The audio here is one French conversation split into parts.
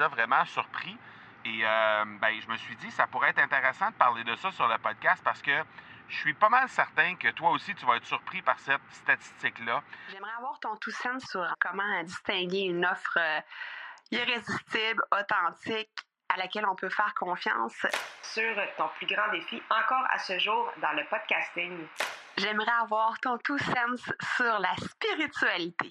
les vraiment surpris. Et euh, ben, je me suis dit, ça pourrait être intéressant de parler de ça sur le podcast parce que je suis pas mal certain que toi aussi, tu vas être surpris par cette statistique-là. J'aimerais avoir ton tout sens sur comment distinguer une offre euh, irrésistible, authentique, à laquelle on peut faire confiance. Sur ton plus grand défi encore à ce jour dans le podcasting. J'aimerais avoir ton tout sens sur la spiritualité.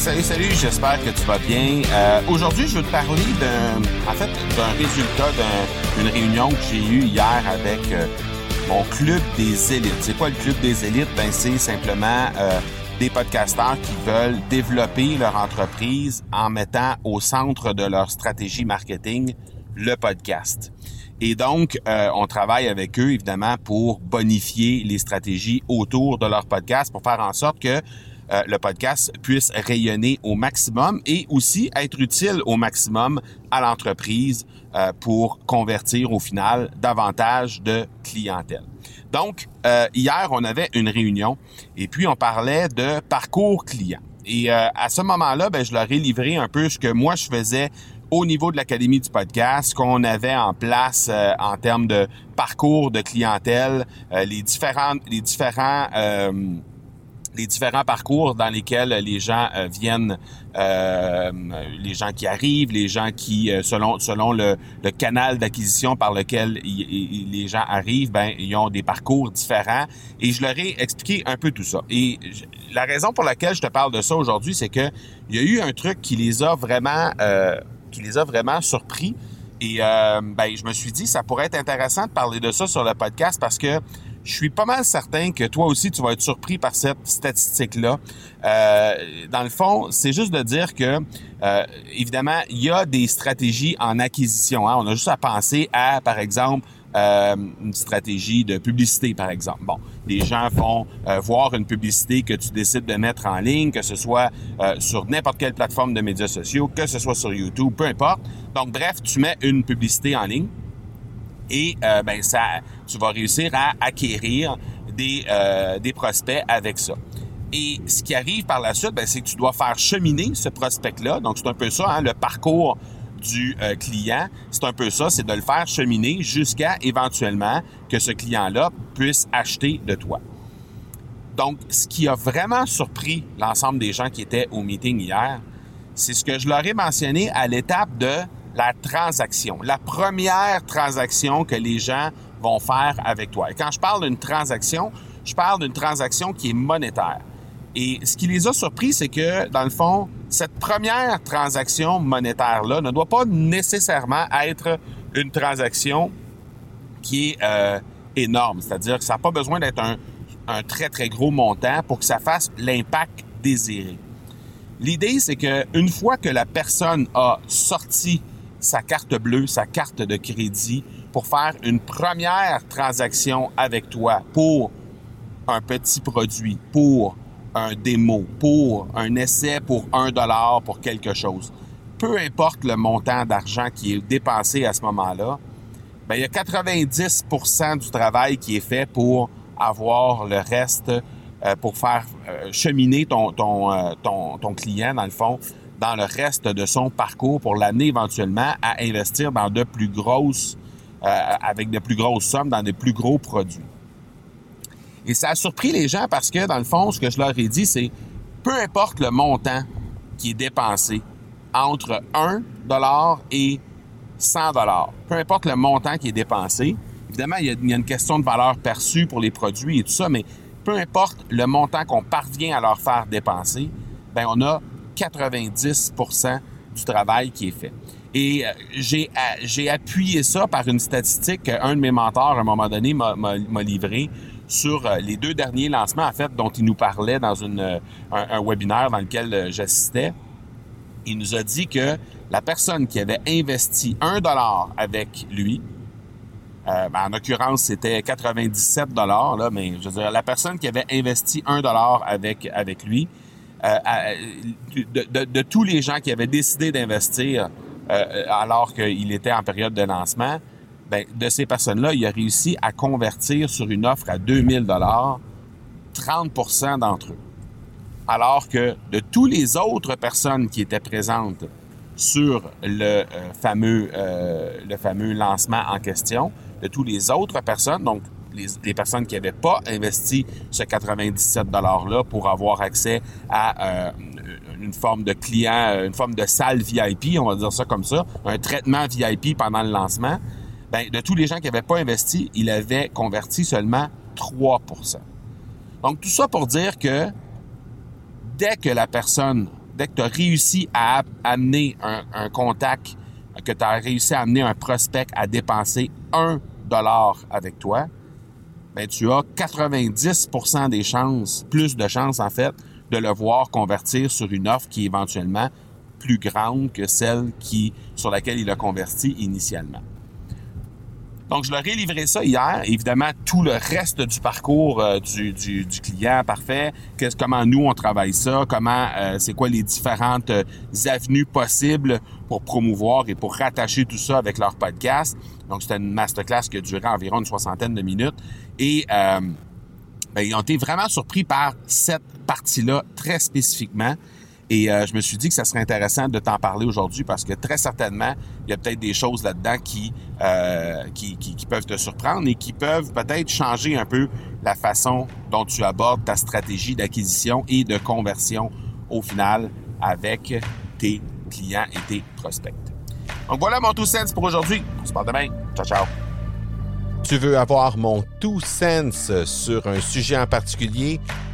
Salut, salut, j'espère que tu vas bien. Euh, Aujourd'hui, je veux te parler d'un, en fait, résultat d'une réunion que j'ai eue hier avec euh, mon club des élites. C'est quoi le club des élites? Ben, c'est simplement euh, des podcasteurs qui veulent développer leur entreprise en mettant au centre de leur stratégie marketing le podcast. Et donc, euh, on travaille avec eux, évidemment, pour bonifier les stratégies autour de leur podcast, pour faire en sorte que euh, le podcast puisse rayonner au maximum et aussi être utile au maximum à l'entreprise euh, pour convertir au final davantage de clientèle. Donc, euh, hier, on avait une réunion et puis on parlait de parcours client. Et à ce moment-là, ben, je leur ai livré un peu ce que moi je faisais au niveau de l'Académie du podcast, qu'on avait en place en termes de parcours de clientèle, les différents, les différents les différents parcours dans lesquels les gens euh, viennent, euh, les gens qui arrivent, les gens qui, euh, selon selon le, le canal d'acquisition par lequel les gens arrivent, ben ils ont des parcours différents. Et je leur ai expliqué un peu tout ça. Et la raison pour laquelle je te parle de ça aujourd'hui, c'est que il y a eu un truc qui les a vraiment, qui les a vraiment surpris. Et ben je me suis dit, ça pourrait être intéressant de parler de ça sur le podcast parce que je suis pas mal certain que toi aussi, tu vas être surpris par cette statistique-là. Euh, dans le fond, c'est juste de dire que, euh, évidemment, il y a des stratégies en acquisition. Hein. On a juste à penser à, par exemple, euh, une stratégie de publicité, par exemple. Bon, les gens vont voir une publicité que tu décides de mettre en ligne, que ce soit sur n'importe quelle plateforme de médias sociaux, que ce soit sur YouTube, peu importe. Donc, bref, tu mets une publicité en ligne et euh, ben ça, tu vas réussir à acquérir des, euh, des prospects avec ça. Et ce qui arrive par la suite, ben, c'est que tu dois faire cheminer ce prospect-là. Donc, c'est un peu ça, hein, le parcours du euh, client. C'est un peu ça, c'est de le faire cheminer jusqu'à éventuellement que ce client-là puisse acheter de toi. Donc, ce qui a vraiment surpris l'ensemble des gens qui étaient au meeting hier, c'est ce que je leur ai mentionné à l'étape de la transaction, la première transaction que les gens vont faire avec toi. Et quand je parle d'une transaction, je parle d'une transaction qui est monétaire. Et ce qui les a surpris, c'est que, dans le fond, cette première transaction monétaire-là ne doit pas nécessairement être une transaction qui est euh, énorme. C'est-à-dire que ça n'a pas besoin d'être un, un très, très gros montant pour que ça fasse l'impact désiré. L'idée, c'est que une fois que la personne a sorti sa carte bleue, sa carte de crédit pour faire une première transaction avec toi pour un petit produit, pour un démo, pour un essai pour un dollar pour quelque chose. Peu importe le montant d'argent qui est dépensé à ce moment-là, ben, il y a 90% du travail qui est fait pour avoir le reste, euh, pour faire euh, cheminer ton, euh, ton, ton client, dans le fond, dans le reste de son parcours pour l'amener éventuellement à investir dans de plus grosses, avec de plus grosses sommes, dans de plus gros produits. Et ça a surpris les gens parce que, dans le fond, ce que je leur ai dit, c'est peu importe le montant qui est dépensé entre 1 dollar et 100 dollars, peu importe le montant qui est dépensé, évidemment, il y, a, il y, a, une question de valeur perçue pour les produits et tout ça, mais peu importe le montant qu'on parvient à leur faire dépenser, ben on a 90% du travail qui est fait. Et euh, j'ai, j'ai appuyé ça par une statistique qu'un de mes mentors, à un moment donné, m'a, livré sur euh, les deux derniers lancements, en fait, dont il nous parlait dans une, un, un webinaire dans lequel j'assistais. Il nous a dit que la personne qui avait investi un dollar avec lui, euh, ben, en l'occurrence, c'était 97 dollars, mais je veux dire, la personne qui avait investi un dollar avec, avec lui, euh, de, de, tous les gens qui avaient décidé d'investir euh, alors qu'il était en période de lancement, ben, de ces personnes-là, il a réussi à convertir sur une offre à 2000 dollars 30% d'entre eux. Alors que de tous les autres personnes qui étaient présentes sur le euh, fameux euh, lancement en question, de tous les autres personnes, donc les, personnes qui n'avaient pas investi ce 97 $-là pour avoir accès à euh, une forme de client, une forme de salle VIP, on va dire ça comme ça, un traitement VIP pendant le lancement, ben, de tous les gens qui n'avaient pas investi, il avait converti seulement 3% Donc, tout ça pour dire que dès que la personne, dès que tu as réussi à amener un, contact, que tu as réussi à amener un prospect à dépenser un dollar avec toi, ben, tu as 90% des chances, plus de chances en fait, de le voir convertir sur une offre qui est éventuellement plus grande que celle qui, sur laquelle il a converti initialement. Donc, je leur ai livré ça hier. Évidemment, tout le reste du parcours euh, du, du, du, client, parfait. Qu'est-ce, comment nous, on travaille ça, comment, euh, c'est quoi les différentes euh, avenues possibles pour promouvoir et pour rattacher tout ça avec leur podcast? Donc, c'était une masterclass qui a duré environ une soixantaine de minutes. Et ben, ils ont été vraiment surpris par cette partie-là très spécifiquement. Et euh, je me suis dit que ça serait intéressant de t'en parler aujourd'hui parce que très certainement, il y a peut-être des choses là-dedans qui, euh, qui, qui, peuvent te surprendre et qui peuvent peut-être changer un peu la façon dont tu abordes ta stratégie d'acquisition et de conversion au final avec tes clients et tes prospects. Donc voilà mon tout sense pour aujourd'hui. On se parle demain. Ciao, ciao. Tu veux avoir mon tout sense sur un sujet en particulier?